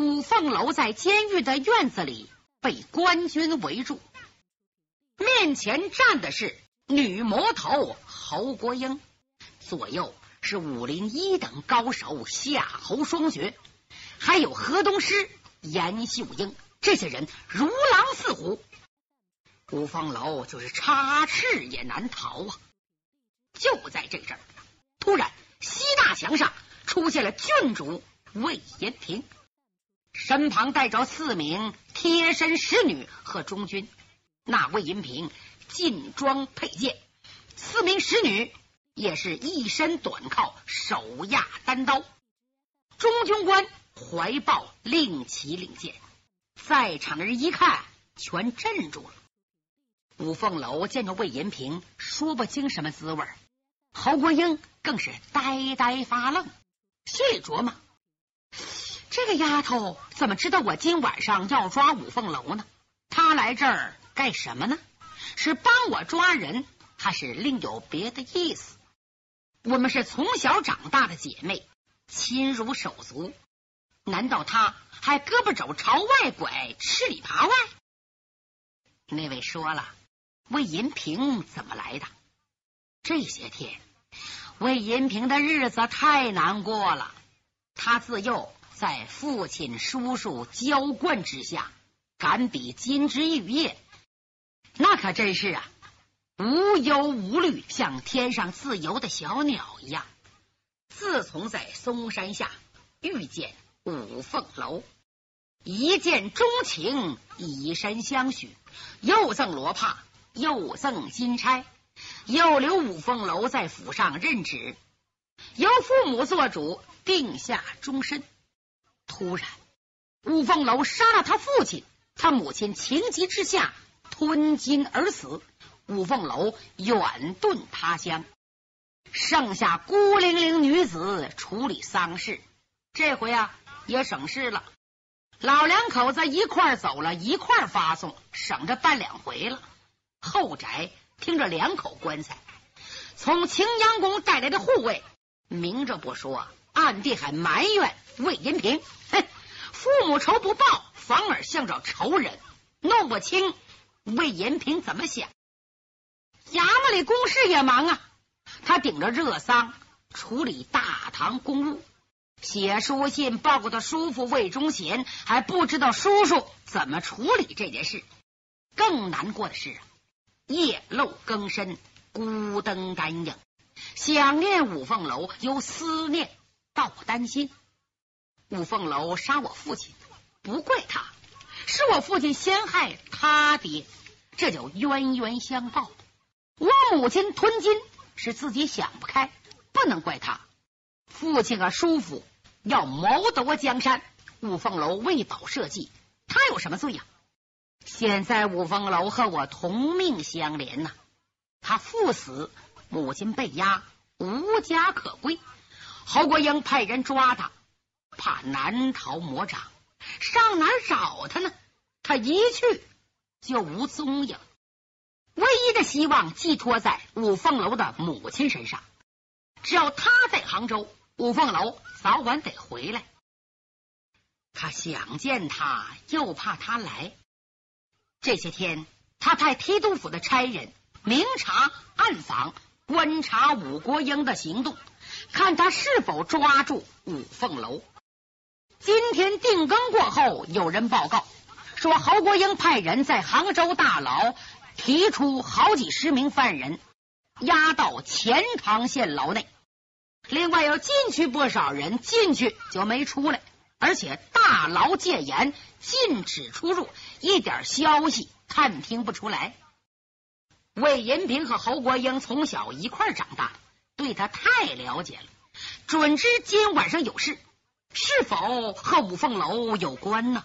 五凤楼在监狱的院子里被官军围住，面前站的是女魔头侯国英，左右是武林一等高手夏侯双绝，还有河东狮严秀英。这些人如狼似虎，五凤楼就是插翅也难逃啊！就在这阵儿，突然西大墙上出现了郡主魏延平，身旁带着四名贴身使女和中军。那魏银平劲装佩剑，四名使女也是一身短靠，手压单刀。中军官怀抱令旗令箭。在场的人一看，全镇住了。五凤楼见着魏延平，说不清什么滋味侯国英更是呆呆发愣，心里琢磨：这个丫头怎么知道我今晚上要抓五凤楼呢？她来这儿干什么呢？是帮我抓人，还是另有别的意思？我们是从小长大的姐妹，亲如手足，难道她？还胳膊肘朝外拐，吃里扒外。那位说了，魏银平怎么来的？这些天，魏银平的日子太难过了。他自幼在父亲、叔叔娇惯之下，敢比金枝玉叶，那可真是啊，无忧无虑，像天上自由的小鸟一样。自从在嵩山下遇见。五凤楼一见钟情，以身相许，又赠罗帕，又赠金钗，又留五凤楼在府上任职，由父母做主，定下终身。突然，五凤楼杀了他父亲，他母亲情急之下吞金而死，五凤楼远遁他乡，剩下孤零零女子处理丧事。这回啊。也省事了，老两口子一块走了，一块发送，省着办两回了。后宅听着两口棺材，从青阳宫带来的护卫，明着不说，暗地还埋怨魏银平。哼，父母仇不报，反而向着仇人，弄不清魏银平怎么想。衙门里公事也忙啊，他顶着热丧处理大唐公务。写书信报告他叔父魏忠贤，还不知道叔叔怎么处理这件事。更难过的是啊，夜漏更深，孤灯单影，想念五凤楼，由思念到担心。五凤楼杀我父亲，不怪他，是我父亲先害他爹，这叫冤冤相报。我母亲吞金，是自己想不开，不能怪他。父亲和叔父。要谋夺江山，五凤楼为保社稷，他有什么罪呀？现在五凤楼和我同命相连呐，他父死，母亲被押，无家可归。侯国英派人抓他，怕难逃魔掌，上哪儿找他呢？他一去就无踪影，唯一的希望寄托在五凤楼的母亲身上，只要他在杭州。五凤楼早晚得回来，他想见他，又怕他来。这些天，他派提督府的差人明察暗访，观察武国英的行动，看他是否抓住五凤楼。今天定更过后，有人报告说，侯国英派人在杭州大牢提出好几十名犯人，押到钱塘县牢内。另外，要进去不少人，进去就没出来，而且大牢戒严，禁止出入，一点消息探听不出来。魏银平和侯国英从小一块长大，对他太了解了，准知今晚上有事，是否和五凤楼有关呢？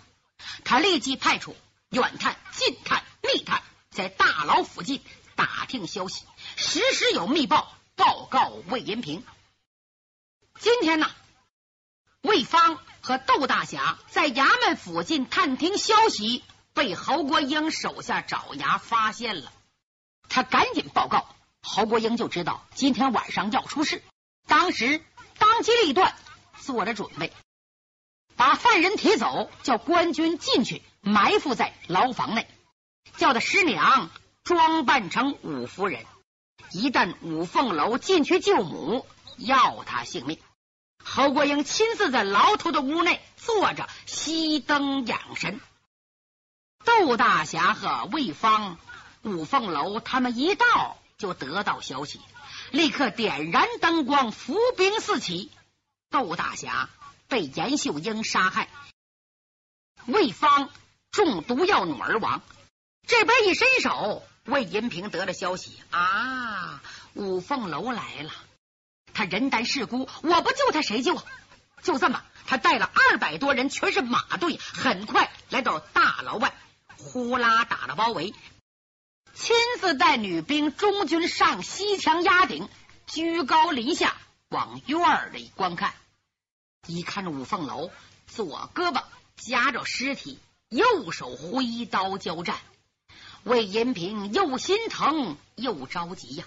他立即派出远探、近探、密探，在大牢附近打听消息，时时有密报报告魏延平。今天呢，魏芳和窦大侠在衙门附近探听消息，被侯国英手下爪牙发现了。他赶紧报告，侯国英就知道今天晚上要出事，当时当机立断做了准备。把犯人提走，叫官军进去埋伏在牢房内，叫他师娘装扮成五夫人，一旦五凤楼进去救母，要他性命。侯国英亲自在牢头的屋内坐着，熄灯养神。窦大侠和魏芳、五凤楼他们一到，就得到消息，立刻点燃灯光，伏兵四起。窦大侠。被严秀英杀害，魏芳中毒药弩而亡。这边一伸手，魏银平得了消息啊，五凤楼来了。他人单势孤，我不救他谁救？就这么，他带了二百多人，全是马队，很快来到大牢外，呼啦打了包围，亲自带女兵中军上西墙压顶，居高临下往院里观看。一看着五凤楼，左胳膊夹着尸体，右手挥刀交战。魏延平又心疼又着急呀！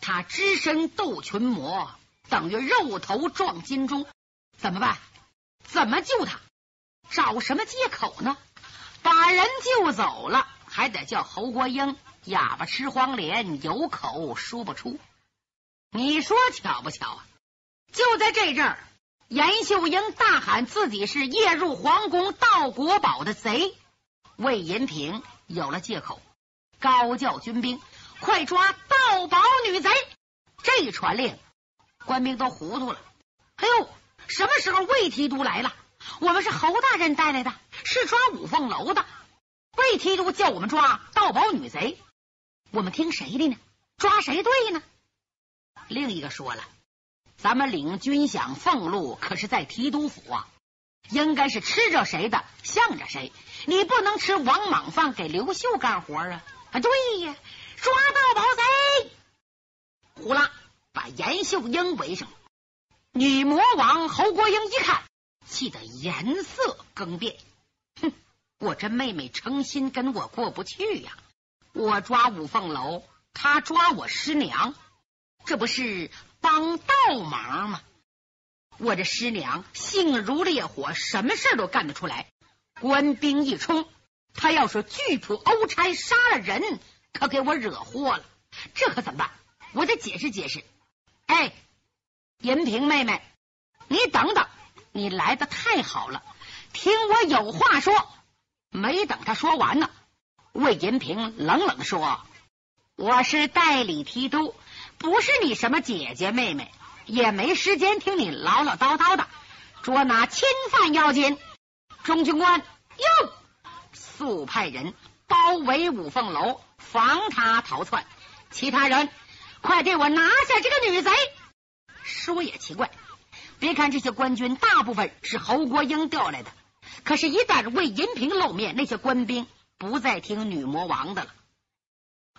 他只身斗群魔，等于肉头撞金钟，怎么办？怎么救他？找什么借口呢？把人救走了，还得叫侯国英哑巴吃黄连，有口说不出。你说巧不巧啊？就在这阵儿。严秀英大喊自己是夜入皇宫盗国宝的贼，魏银平有了借口，高叫军兵快抓盗宝女贼！这一传令，官兵都糊涂了。哎呦，什么时候魏提督来了？我们是侯大人带来的，是抓五凤楼的。魏提督叫我们抓盗宝女贼，我们听谁的呢？抓谁对呢？另一个说了。咱们领军饷俸禄可是在提督府啊，应该是吃着谁的向着谁。你不能吃王莽饭给刘秀干活啊！啊，对呀，抓到宝贼！呼啦，把严秀英围上。女魔王侯国英一看，气得颜色更变。哼，我这妹妹诚心跟我过不去呀！我抓五凤楼，她抓我师娘，这不是？帮倒忙嘛？我这师娘性如烈火，什么事都干得出来。官兵一冲，他要是拒捕欧差，杀了人，可给我惹祸了。这可怎么办？我得解释解释。哎，银萍妹妹，你等等，你来的太好了，听我有话说。没等他说完呢，魏银萍冷冷的说：“我是代理提督。”不是你什么姐姐妹妹，也没时间听你唠唠叨叨的。捉拿侵犯要紧，中军官哟，速派人包围五凤楼，防他逃窜。其他人，快给我拿下这个女贼！说也奇怪，别看这些官军大部分是侯国英调来的，可是，一旦魏银平露面，那些官兵不再听女魔王的了。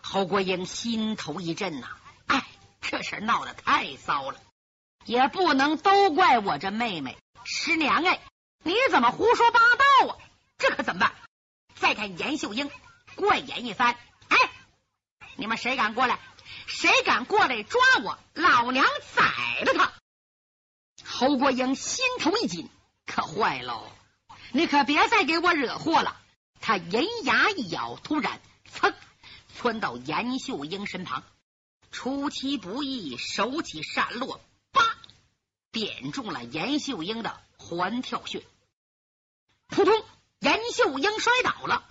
侯国英心头一震呐。这事闹得太骚了，也不能都怪我这妹妹师娘哎！你怎么胡说八道啊？这可怎么办？再看严秀英，怪眼一翻，哎，你们谁敢过来？谁敢过来抓我？老娘宰了他！侯国英心头一紧，可坏喽！你可别再给我惹祸了！他银牙一咬，突然噌窜到严秀英身旁。出其不意，手起扇落，叭，点中了严秀英的环跳穴。扑通，严秀英摔倒了。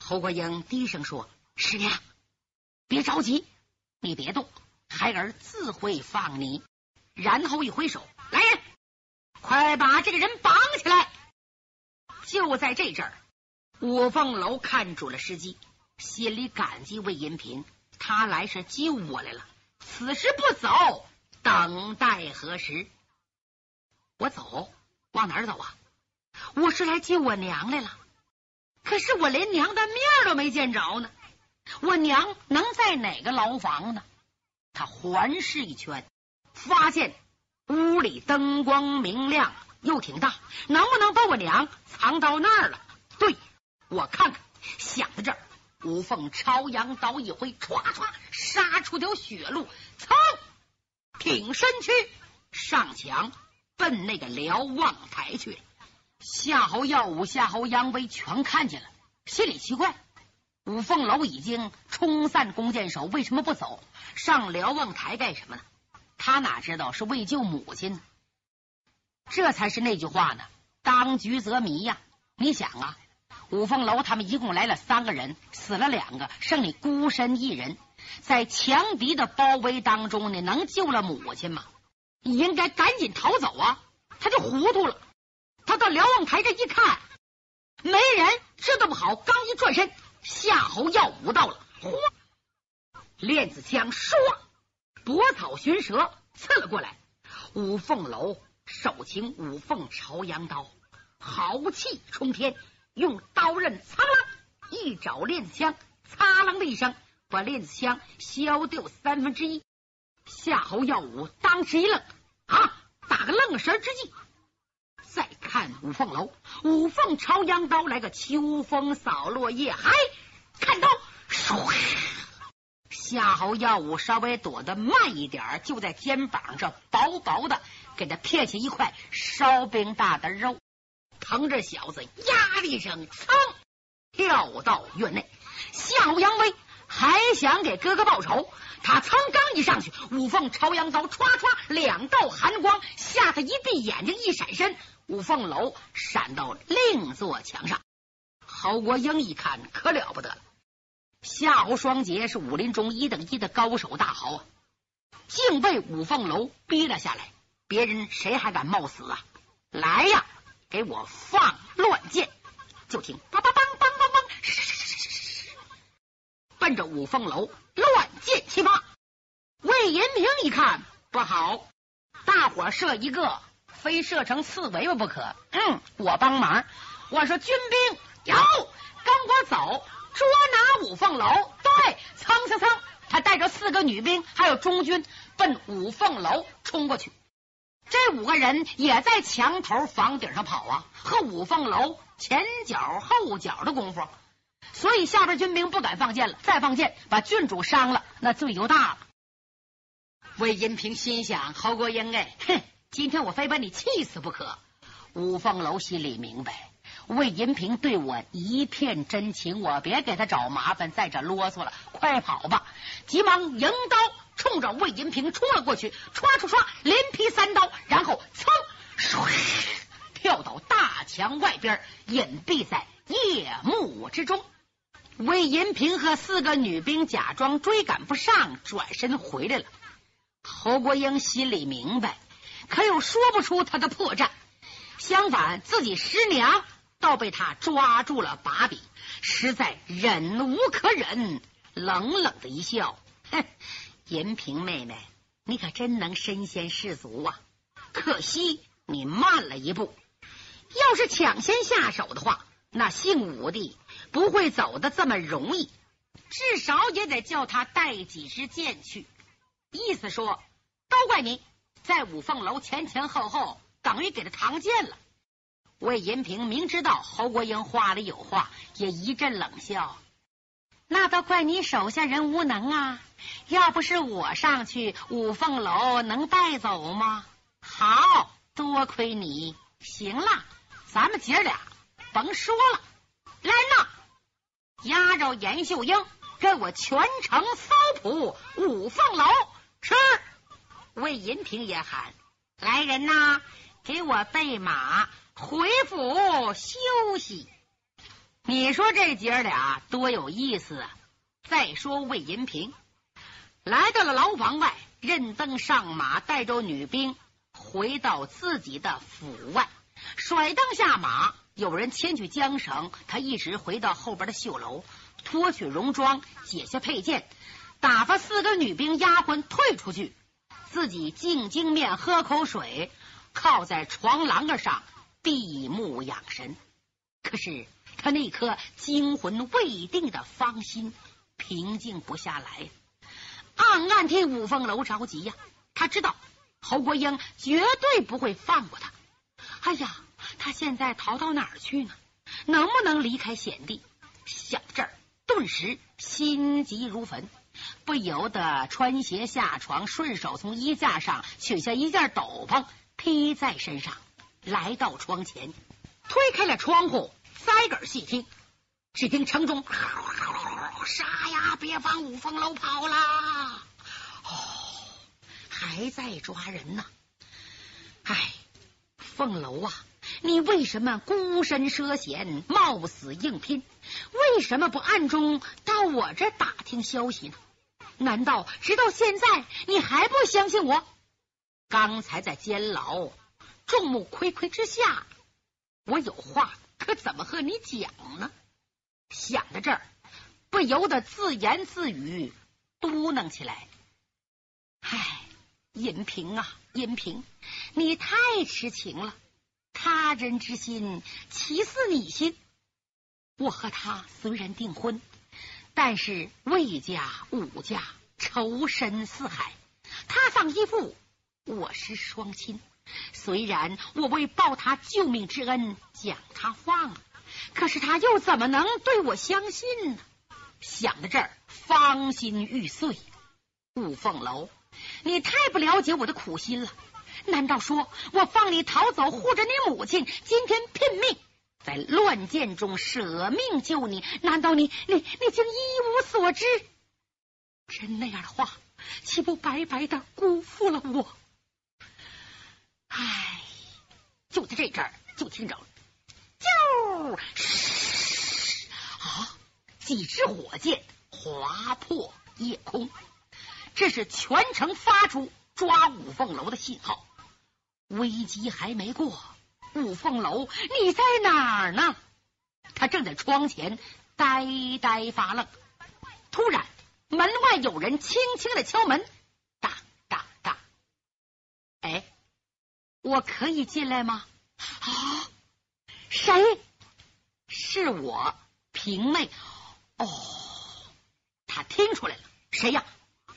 侯国英低声说：“师娘，别着急，你别动，孩儿自会放你。”然后一挥手：“来人，快把这个人绑起来！”就在这阵儿，五凤楼看准了时机，心里感激魏银平。他来是救我来了，此时不走，等待何时？我走，往哪儿走啊？我是来救我娘来了，可是我连娘的面都没见着呢。我娘能在哪个牢房呢？他环视一圈，发现屋里灯光明亮，又挺大，能不能把我娘藏到那儿了？对，我看看，想到这儿。吴凤朝阳刀一挥，唰唰杀出条血路，噌，挺身躯上墙奔那个瞭望台去。夏侯耀武、夏侯杨威全看见了，心里奇怪：五凤楼已经冲散弓箭手，为什么不走上瞭望台干什么呢？他哪知道是为救母亲呢？这才是那句话呢，当局者迷呀！你想啊，五凤楼他们一共来了三个人，死了两个，剩你孤身一人，在强敌的包围当中你，能救了母亲吗？你应该赶紧逃走啊！他就糊涂了。他到瞭望台这一看，没人，这都不好。刚一转身，夏侯耀武到了，嚯，链子枪唰，搏草寻蛇刺了过来。五凤楼手擎五凤朝阳刀，豪气冲天，用刀刃苍啷一爪链子枪，擦啷的一声，把链子枪削掉三分之一。夏侯耀武当时一愣，啊，打个愣神之际。再看五凤楼，五凤朝阳刀来个秋风扫落叶，嗨，看刀，唰！夏侯耀武稍微躲得慢一点，就在肩膀这薄薄的给他片下一块烧饼大的肉，疼这小子呀的一声，噌，跳到院内。夏侯扬威还想给哥哥报仇，他噌刚一上去，五凤朝阳刀唰唰两道寒光，吓他一闭眼睛，一闪身。五凤楼闪到另座墙上，侯国英一看可了不得了。夏侯双杰是武林中一等一的高手大豪啊，竟被五凤楼逼了下来。别人谁还敢冒死啊？来呀，给我放乱箭！就听梆梆梆梆梆梆，奔着五凤楼乱箭齐发。魏延平一看不好，大伙射一个。非射成刺猬不可。嗯，我帮忙。我说军兵有，跟我走，捉拿五凤楼。对，蹭蹭蹭，他带着四个女兵，还有中军，奔五凤楼冲过去。这五个人也在墙头房顶上跑啊，和五凤楼前脚后脚的功夫，所以下边军兵不敢放箭了。再放箭，把郡主伤了，那罪就大了。魏银平心想：侯国英，哎，哼。今天我非把你气死不可！五凤楼心里明白，魏银平对我一片真情，我别给他找麻烦，再者啰嗦了，快跑吧！急忙迎刀冲着魏银平冲了过去，唰唰唰，连劈三刀，然后噌，跳到大墙外边，隐蔽在夜幕之中。魏银平和四个女兵假装追赶不上，转身回来了。侯国英心里明白。可又说不出他的破绽，相反，自己师娘倒被他抓住了把柄，实在忍无可忍，冷冷的一笑：“哼，银萍妹妹，你可真能身先士卒啊！可惜你慢了一步，要是抢先下手的话，那姓武的不会走的这么容易，至少也得叫他带几支箭去。意思说，都怪你。”在五凤楼前前后后等于给他扛箭了。魏银平明知道侯国英话里有话，也一阵冷笑。那都怪你手下人无能啊！要不是我上去，五凤楼能带走吗？好多亏你。行了，咱们姐俩甭说了。来人呐，押着严秀英，跟我全城搜捕五凤楼。是。魏银平也喊：“来人呐，给我备马，回府休息。”你说这姐儿俩多有意思啊！再说魏银平来到了牢房外，任登上马，带着女兵回到自己的府外，甩灯下马，有人牵去缰绳，他一直回到后边的绣楼，脱去戎装，解下佩剑，打发四个女兵丫鬟退出去。自己净净面喝口水，靠在床栏杆上闭目养神。可是他那颗惊魂未定的芳心平静不下来，暗暗替五凤楼着急呀。他知道侯国英绝对不会放过他。哎呀，他现在逃到哪儿去呢？能不能离开险地？想到这儿，顿时心急如焚。不由得穿鞋下床，顺手从衣架上取下一件斗篷披在身上，来到窗前，推开了窗户，塞个儿细听，只听城中杀呀！别往五凤楼跑啦！哦，还在抓人呢！哎，凤楼啊，你为什么孤身涉险，冒死硬拼？为什么不暗中到我这打听消息呢？难道直到现在你还不相信我？刚才在监牢众目睽睽之下，我有话可怎么和你讲呢？想到这儿，不由得自言自语，嘟囔起来：“唉，银平啊，银平，你太痴情了。他人之心，岂似你心？我和他虽然订婚，但是魏家、武家仇深似海，他丧一父。”我是双亲，虽然我为报他救命之恩将他放了，可是他又怎么能对我相信呢？想到这儿，芳心欲碎。五凤楼，你太不了解我的苦心了。难道说我放你逃走，护着你母亲，今天拼命在乱箭中舍命救你？难道你你你竟一无所知？真那样的话，岂不白白的辜负了我？唉，就在这阵儿，就听着，啾！啊，几支火箭划破夜空，这是全城发出抓五凤楼的信号。危机还没过，五凤楼，你在哪儿呢？他正在窗前呆呆发愣。突然，门外有人轻轻的敲门。我可以进来吗？啊，谁？是我平妹。哦，他听出来了，谁呀？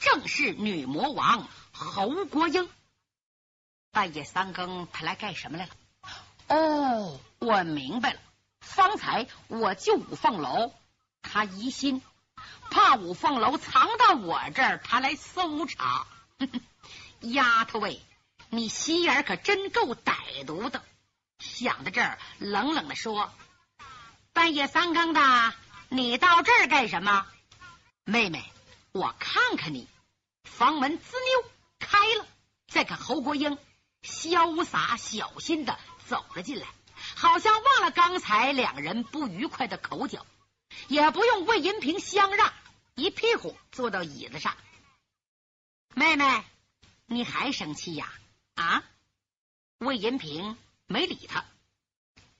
正是女魔王侯国英。半夜三更，他来干什么来了？哦，我明白了。方才我救五凤楼，他疑心，怕五凤楼藏到我这儿，他来搜查。丫头喂！你心眼可真够歹毒的！想到这儿，冷冷的说：“半夜三更的，你到这儿干什么？”妹妹，我看看你。房门滋溜开了，再看侯国英潇洒小心的走了进来，好像忘了刚才两人不愉快的口角，也不用魏银平相让，一屁股坐到椅子上。妹妹，你还生气呀？啊魏银平没理他。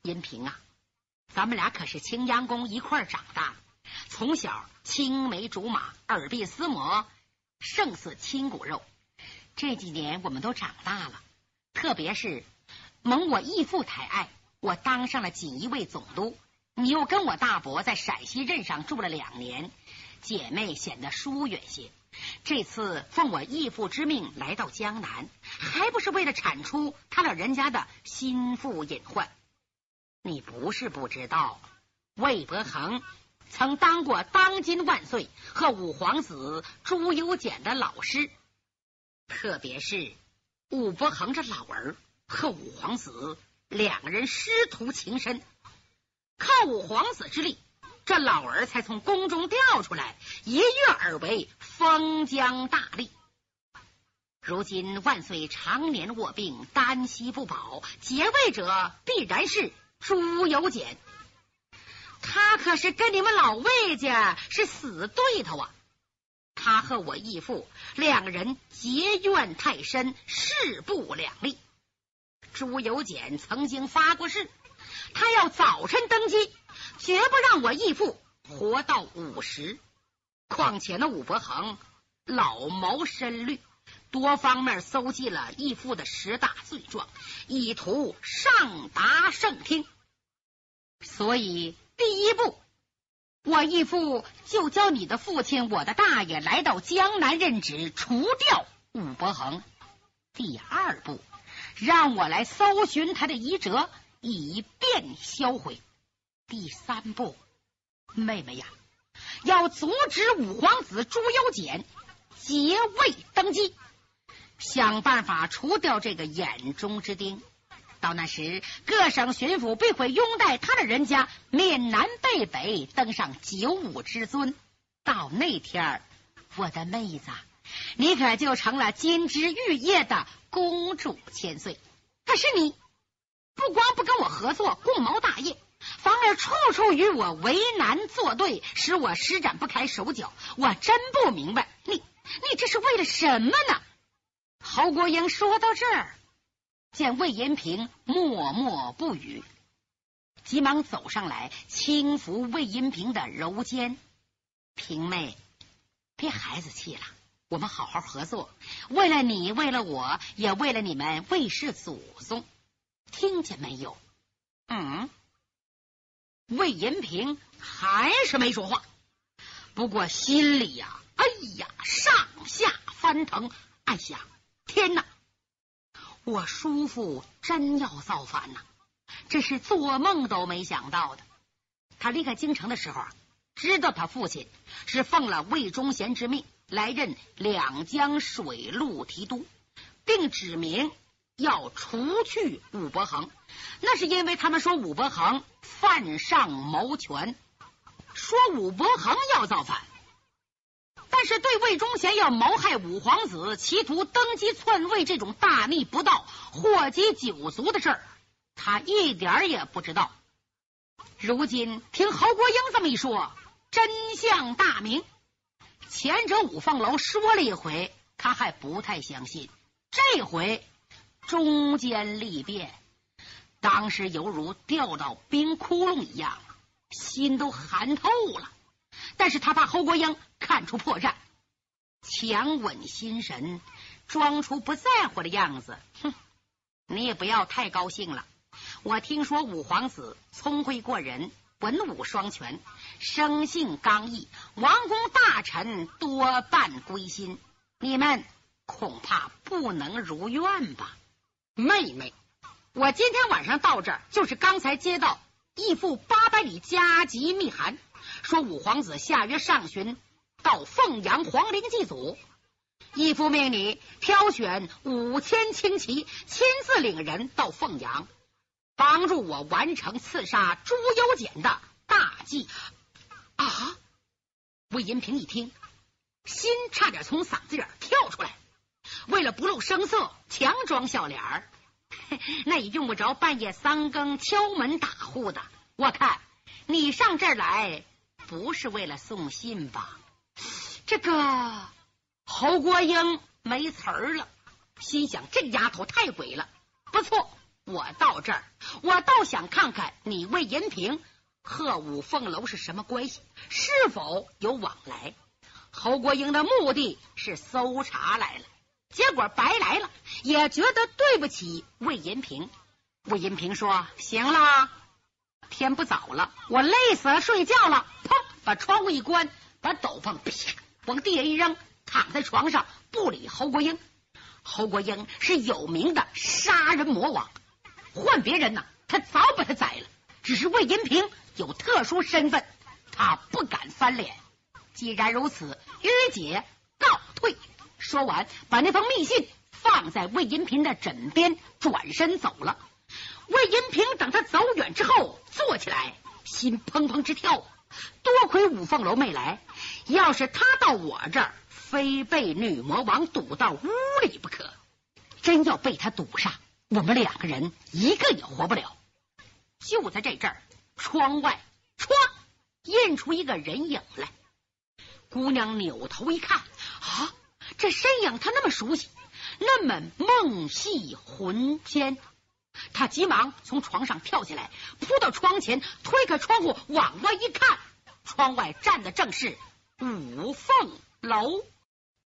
银平啊，咱们俩可是青阳宫一块长大，从小青梅竹马，耳鬓厮磨，胜似亲骨肉。这几年我们都长大了，特别是蒙我义父抬爱，我当上了锦衣卫总督。你又跟我大伯在陕西任上住了两年，姐妹显得疏远些。这次奉我义父之命来到江南，还不是为了铲除他老人家的心腹隐患？你不是不知道，魏伯恒曾当过当今万岁和五皇子朱由检的老师，特别是武伯衡这老儿和五皇子两个人师徒情深，靠五皇子之力。这老儿才从宫中调出来，一跃而为封疆大吏。如今万岁常年卧病，丹息不保，结位者必然是朱由检。他可是跟你们老魏家是死对头啊！他和我义父两人结怨太深，势不两立。朱由检曾经发过誓，他要早晨登基。绝不让我义父活到五十。况且那武伯衡老谋深虑，多方面搜集了义父的十大罪状，以图上达圣听。所以第一步，我义父就叫你的父亲，我的大爷来到江南任职，除掉武伯衡。第二步，让我来搜寻他的遗折，以便销毁。第三步，妹妹呀，要阻止五皇子朱由检结位登基。想办法除掉这个眼中之钉。到那时，各省巡抚必会拥戴他的人家，面南背北登上九五之尊。到那天儿，我的妹子，你可就成了金枝玉叶的公主千岁。可是你不光不跟我合作共谋大业，反而处处与我为难作对，使我施展不开手脚。我真不明白，你你这是为了什么呢？侯国英说到这儿，见魏延平默默不语，急忙走上来轻抚魏延平的柔肩。平妹，别孩子气了，我们好好合作，为了你，为了我，也为了你们魏氏祖宗，听见没有？嗯。魏延平还是没说话，不过心里呀，哎呀，上下翻腾，暗想：天哪，我叔父真要造反呐！这是做梦都没想到的。他离开京城的时候啊。知道他父亲是奉了魏忠贤之命来任两江水陆提督，并指明要除去武伯衡，那是因为他们说武伯衡犯上谋权，说武伯衡要造反，但是对魏忠贤要谋害五皇子，企图登基篡位这种大逆不道、祸及九族的事儿，他一点儿也不知道。如今听侯国英这么一说。真相大明，前者五凤楼说了一回，他还不太相信。这回中间利变，当时犹如掉到冰窟窿一样，心都寒透了。但是他怕侯国英看出破绽，强稳心神，装出不在乎的样子。哼，你也不要太高兴了。我听说五皇子聪慧过人。文武双全，生性刚毅，王公大臣多半归心。你们恐怕不能如愿吧？妹妹，我今天晚上到这儿，就是刚才接到义父八百里加急密函，说五皇子下月上旬到凤阳皇陵祭祖。义父命你挑选五千轻骑，亲自领人到凤阳。帮助我完成刺杀朱由检的大计啊！魏银平一听，心差点从嗓子眼跳出来。为了不露声色，强装笑脸儿，那也用不着半夜三更敲门打呼的。我看你上这儿来不是为了送信吧？这个侯国英没词儿了，心想这丫头太鬼了。不错。我到这儿，我倒想看看你魏银平和五凤楼是什么关系，是否有往来。侯国英的目的是搜查来了，结果白来了，也觉得对不起魏银平。魏银平说：“行了，天不早了，我累死了，睡觉了。”砰，把窗户一关，把斗篷啪往地下一扔，躺在床上不理侯国英。侯国英是有名的杀人魔王。换别人呢，他早把他宰了。只是魏银平有特殊身份，他不敢翻脸。既然如此，于姐。说完，把那封密信放在魏银平的枕边，转身走了。魏银平等他走远之后，坐起来，心砰砰直跳。多亏五凤楼没来，要是他到我这儿，非被女魔王堵到屋里不可。真要被他堵上。我们两个人一个也活不了。就在这阵儿，窗外唰印出一个人影来。姑娘扭头一看，啊，这身影他那么熟悉，那么梦系魂牵。他急忙从床上跳起来，扑到窗前，推开窗户往外一看，窗外站的正是五凤楼。